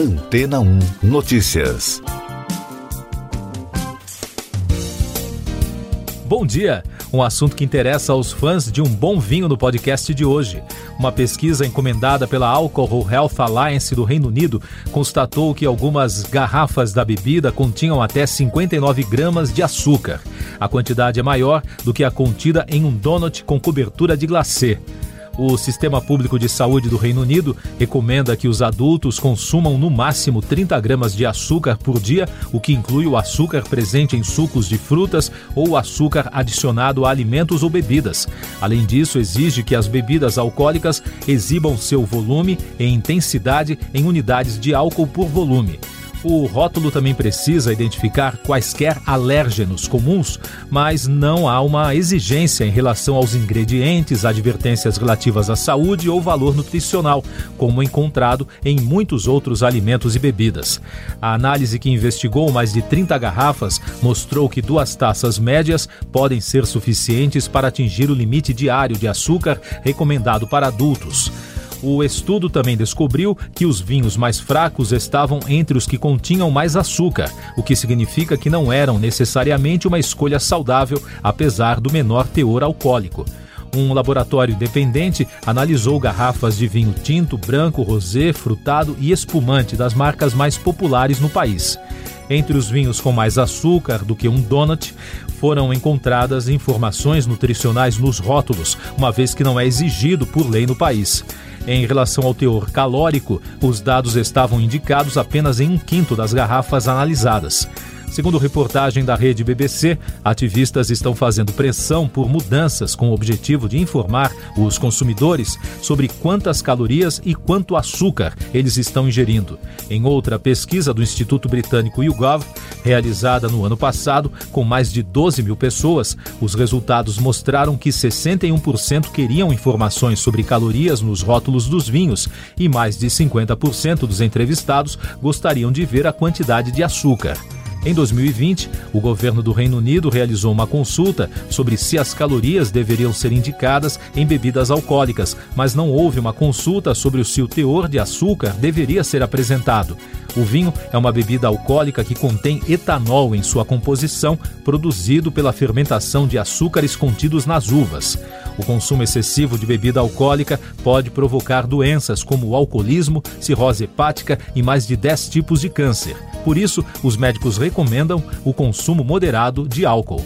Antena 1 Notícias. Bom dia! Um assunto que interessa aos fãs de um bom vinho no podcast de hoje. Uma pesquisa encomendada pela Alcohol Health Alliance do Reino Unido constatou que algumas garrafas da bebida continham até 59 gramas de açúcar. A quantidade é maior do que a contida em um donut com cobertura de glacê. O Sistema Público de Saúde do Reino Unido recomenda que os adultos consumam no máximo 30 gramas de açúcar por dia, o que inclui o açúcar presente em sucos de frutas ou açúcar adicionado a alimentos ou bebidas. Além disso, exige que as bebidas alcoólicas exibam seu volume e intensidade em unidades de álcool por volume. O rótulo também precisa identificar quaisquer alérgenos comuns, mas não há uma exigência em relação aos ingredientes, advertências relativas à saúde ou valor nutricional, como encontrado em muitos outros alimentos e bebidas. A análise que investigou mais de 30 garrafas mostrou que duas taças médias podem ser suficientes para atingir o limite diário de açúcar recomendado para adultos. O estudo também descobriu que os vinhos mais fracos estavam entre os que continham mais açúcar, o que significa que não eram necessariamente uma escolha saudável, apesar do menor teor alcoólico. Um laboratório independente analisou garrafas de vinho tinto, branco, rosé, frutado e espumante das marcas mais populares no país. Entre os vinhos com mais açúcar do que um donut, foram encontradas informações nutricionais nos rótulos, uma vez que não é exigido por lei no país. Em relação ao teor calórico, os dados estavam indicados apenas em um quinto das garrafas analisadas. Segundo reportagem da rede BBC, ativistas estão fazendo pressão por mudanças com o objetivo de informar os consumidores sobre quantas calorias e quanto açúcar eles estão ingerindo. Em outra pesquisa do Instituto Britânico YouGov, realizada no ano passado com mais de 12 mil pessoas, os resultados mostraram que 61% queriam informações sobre calorias nos rótulos dos vinhos e mais de 50% dos entrevistados gostariam de ver a quantidade de açúcar. Em 2020, o governo do Reino Unido realizou uma consulta sobre se as calorias deveriam ser indicadas em bebidas alcoólicas, mas não houve uma consulta sobre se o teor de açúcar deveria ser apresentado. O vinho é uma bebida alcoólica que contém etanol em sua composição, produzido pela fermentação de açúcares contidos nas uvas. O consumo excessivo de bebida alcoólica pode provocar doenças como alcoolismo, cirrose hepática e mais de 10 tipos de câncer. Por isso, os médicos recomendam o consumo moderado de álcool.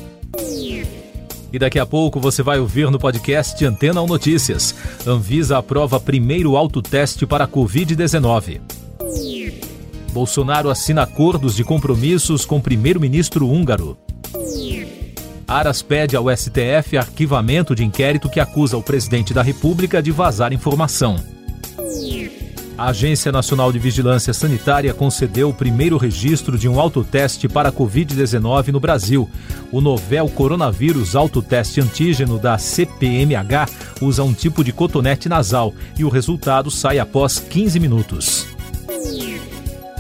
E daqui a pouco você vai ouvir no podcast Antena ou Notícias. Anvisa aprova primeiro autoteste para Covid-19. Bolsonaro assina acordos de compromissos com primeiro-ministro húngaro. Aras pede ao STF arquivamento de inquérito que acusa o presidente da República de vazar informação. A Agência Nacional de Vigilância Sanitária concedeu o primeiro registro de um autoteste para a Covid-19 no Brasil. O novel coronavírus autoteste antígeno da CPMH usa um tipo de cotonete nasal e o resultado sai após 15 minutos.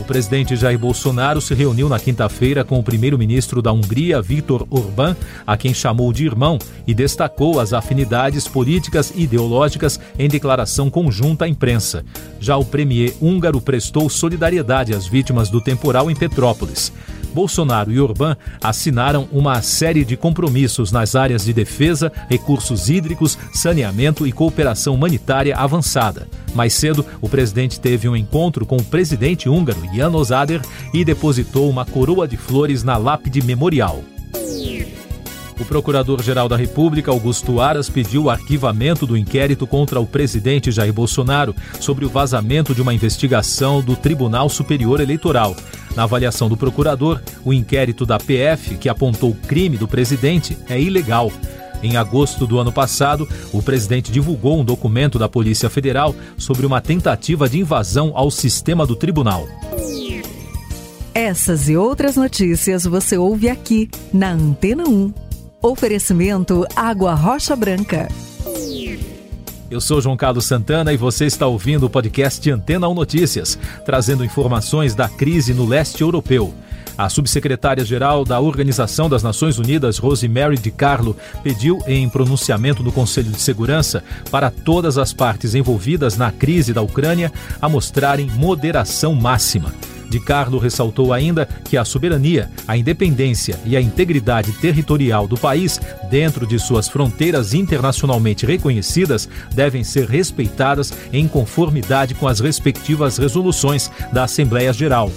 O presidente Jair Bolsonaro se reuniu na quinta-feira com o primeiro-ministro da Hungria, Viktor Orbán, a quem chamou de irmão, e destacou as afinidades políticas e ideológicas em declaração conjunta à imprensa. Já o premier húngaro prestou solidariedade às vítimas do temporal em Petrópolis. Bolsonaro e Orbán assinaram uma série de compromissos nas áreas de defesa, recursos hídricos, saneamento e cooperação humanitária avançada. Mais cedo, o presidente teve um encontro com o presidente húngaro Jan Ozader e depositou uma coroa de flores na lápide memorial. O Procurador-Geral da República, Augusto Aras, pediu o arquivamento do inquérito contra o presidente Jair Bolsonaro sobre o vazamento de uma investigação do Tribunal Superior Eleitoral. Na avaliação do procurador, o inquérito da PF, que apontou o crime do presidente, é ilegal. Em agosto do ano passado, o presidente divulgou um documento da Polícia Federal sobre uma tentativa de invasão ao sistema do tribunal. Essas e outras notícias você ouve aqui na Antena 1. Oferecimento Água Rocha Branca. Eu sou João Carlos Santana e você está ouvindo o podcast Antena 1 Notícias, trazendo informações da crise no leste europeu. A subsecretária-geral da Organização das Nações Unidas, Rosemary DiCarlo, pediu em pronunciamento no Conselho de Segurança para todas as partes envolvidas na crise da Ucrânia a mostrarem moderação máxima. De Carlo ressaltou ainda que a soberania, a independência e a integridade territorial do país, dentro de suas fronteiras internacionalmente reconhecidas, devem ser respeitadas em conformidade com as respectivas resoluções da Assembleia Geral.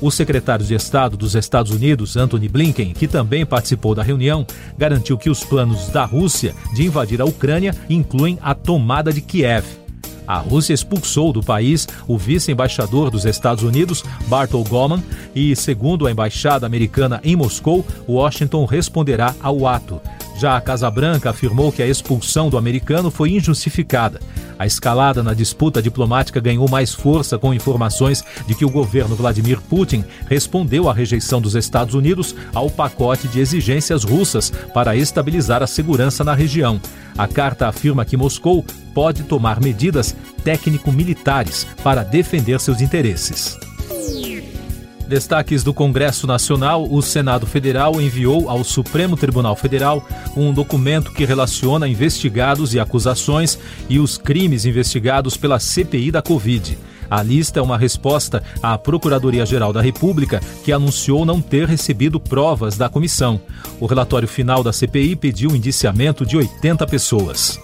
O secretário de Estado dos Estados Unidos, Anthony Blinken, que também participou da reunião, garantiu que os planos da Rússia de invadir a Ucrânia incluem a tomada de Kiev. A Rússia expulsou do país o vice-embaixador dos Estados Unidos, Bartol Goman, e, segundo a embaixada americana em Moscou, Washington responderá ao ato. Já a Casa Branca afirmou que a expulsão do americano foi injustificada. A escalada na disputa diplomática ganhou mais força com informações de que o governo Vladimir Putin respondeu à rejeição dos Estados Unidos ao pacote de exigências russas para estabilizar a segurança na região. A carta afirma que Moscou pode tomar medidas técnico-militares para defender seus interesses. Destaques do Congresso Nacional: o Senado Federal enviou ao Supremo Tribunal Federal um documento que relaciona investigados e acusações e os crimes investigados pela CPI da Covid. A lista é uma resposta à Procuradoria-Geral da República, que anunciou não ter recebido provas da comissão. O relatório final da CPI pediu o indiciamento de 80 pessoas.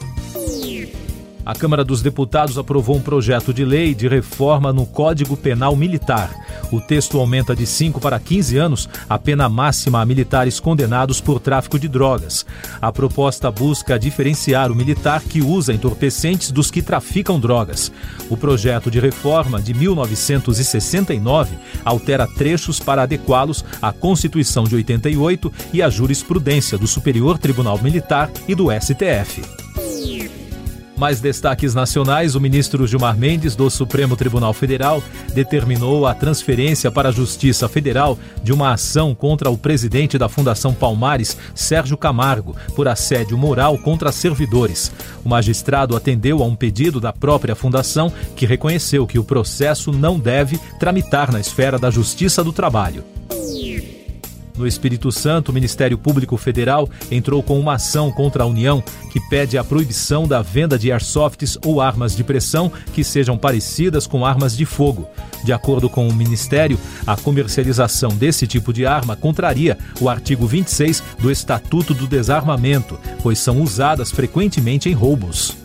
A Câmara dos Deputados aprovou um projeto de lei de reforma no Código Penal Militar. O texto aumenta de 5 para 15 anos a pena máxima a militares condenados por tráfico de drogas. A proposta busca diferenciar o militar que usa entorpecentes dos que traficam drogas. O projeto de reforma de 1969 altera trechos para adequá-los à Constituição de 88 e à jurisprudência do Superior Tribunal Militar e do STF. Mais destaques nacionais: o ministro Gilmar Mendes, do Supremo Tribunal Federal, determinou a transferência para a Justiça Federal de uma ação contra o presidente da Fundação Palmares, Sérgio Camargo, por assédio moral contra servidores. O magistrado atendeu a um pedido da própria fundação, que reconheceu que o processo não deve tramitar na esfera da Justiça do Trabalho. No Espírito Santo, o Ministério Público Federal entrou com uma ação contra a União que pede a proibição da venda de airsofts ou armas de pressão que sejam parecidas com armas de fogo. De acordo com o Ministério, a comercialização desse tipo de arma contraria o artigo 26 do Estatuto do Desarmamento, pois são usadas frequentemente em roubos.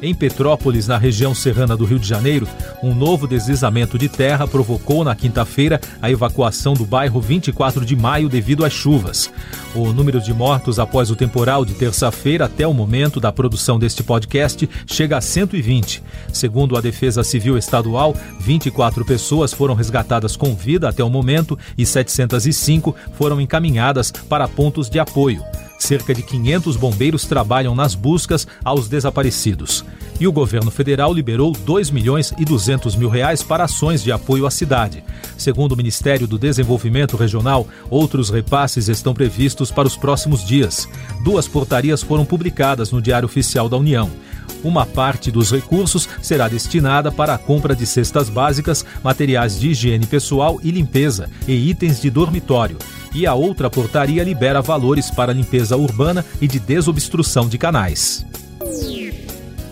Em Petrópolis, na região serrana do Rio de Janeiro, um novo deslizamento de terra provocou na quinta-feira a evacuação do bairro 24 de maio devido às chuvas. O número de mortos após o temporal de terça-feira até o momento da produção deste podcast chega a 120. Segundo a Defesa Civil Estadual, 24 pessoas foram resgatadas com vida até o momento e 705 foram encaminhadas para pontos de apoio. Cerca de 500 bombeiros trabalham nas buscas aos desaparecidos. E o governo federal liberou 2 milhões e 200 mil reais para ações de apoio à cidade. Segundo o Ministério do Desenvolvimento Regional, outros repasses estão previstos para os próximos dias. Duas portarias foram publicadas no Diário Oficial da União. Uma parte dos recursos será destinada para a compra de cestas básicas, materiais de higiene pessoal e limpeza e itens de dormitório e a outra portaria libera valores para limpeza urbana e de desobstrução de canais.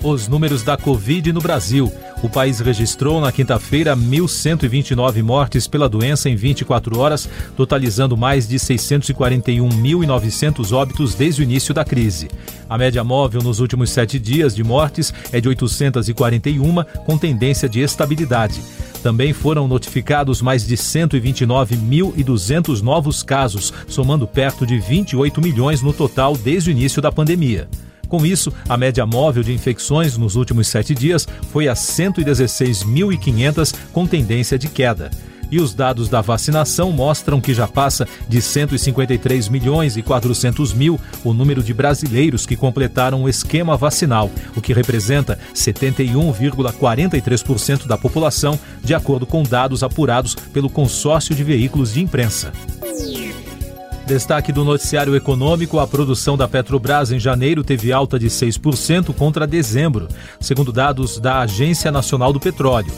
Os números da Covid no Brasil. O país registrou na quinta-feira 1.129 mortes pela doença em 24 horas, totalizando mais de 641.900 óbitos desde o início da crise. A média móvel nos últimos sete dias de mortes é de 841, com tendência de estabilidade. Também foram notificados mais de 129.200 novos casos, somando perto de 28 milhões no total desde o início da pandemia. Com isso, a média móvel de infecções nos últimos sete dias foi a 116.500, com tendência de queda. E os dados da vacinação mostram que já passa de 153 milhões e 400 mil o número de brasileiros que completaram o esquema vacinal, o que representa 71,43% da população, de acordo com dados apurados pelo consórcio de veículos de imprensa. Destaque do noticiário econômico: a produção da Petrobras em janeiro teve alta de 6% contra dezembro, segundo dados da Agência Nacional do Petróleo.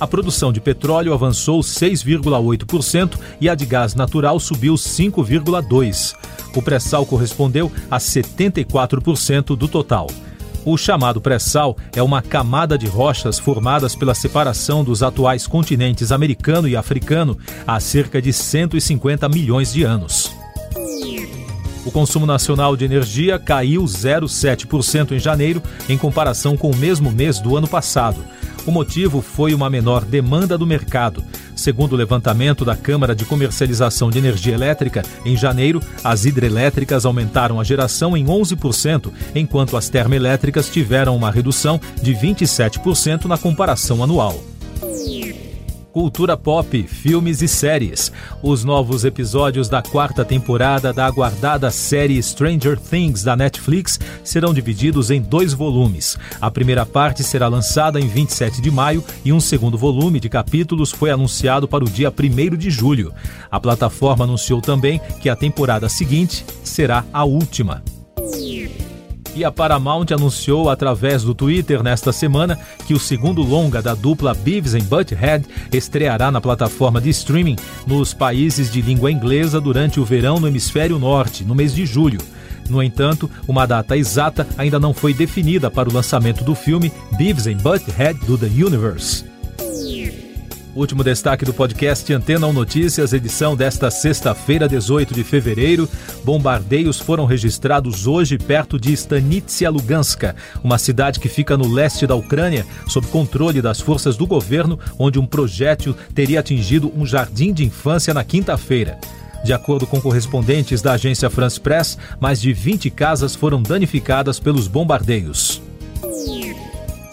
A produção de petróleo avançou 6,8% e a de gás natural subiu 5,2%. O pré-sal correspondeu a 74% do total. O chamado pré-sal é uma camada de rochas formadas pela separação dos atuais continentes americano e africano há cerca de 150 milhões de anos. O consumo nacional de energia caiu 0,7% em janeiro em comparação com o mesmo mês do ano passado. O motivo foi uma menor demanda do mercado. Segundo o levantamento da Câmara de Comercialização de Energia Elétrica, em janeiro, as hidrelétricas aumentaram a geração em 11%, enquanto as termoelétricas tiveram uma redução de 27% na comparação anual cultura pop, filmes e séries. Os novos episódios da quarta temporada da aguardada série Stranger Things da Netflix serão divididos em dois volumes. A primeira parte será lançada em 27 de maio e um segundo volume de capítulos foi anunciado para o dia 1 de julho. A plataforma anunciou também que a temporada seguinte será a última. E a Paramount anunciou através do Twitter nesta semana que o segundo longa da dupla Beavis and Butthead estreará na plataforma de streaming nos países de língua inglesa durante o verão no hemisfério norte, no mês de julho. No entanto, uma data exata ainda não foi definida para o lançamento do filme Beavis and Butthead do The Universe. Último destaque do podcast Antena 1 Notícias, edição desta sexta-feira, 18 de fevereiro. Bombardeios foram registrados hoje perto de Stanitsia Luganska, uma cidade que fica no leste da Ucrânia, sob controle das forças do governo, onde um projétil teria atingido um jardim de infância na quinta-feira. De acordo com correspondentes da agência France Press, mais de 20 casas foram danificadas pelos bombardeios.